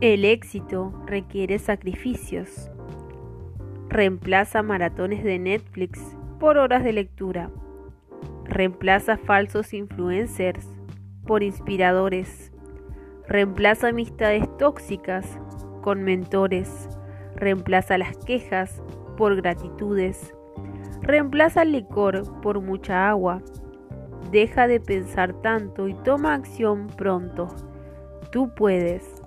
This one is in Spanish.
El éxito requiere sacrificios. Reemplaza maratones de Netflix por horas de lectura. Reemplaza falsos influencers por inspiradores. Reemplaza amistades tóxicas con mentores. Reemplaza las quejas por gratitudes. Reemplaza el licor por mucha agua. Deja de pensar tanto y toma acción pronto. Tú puedes.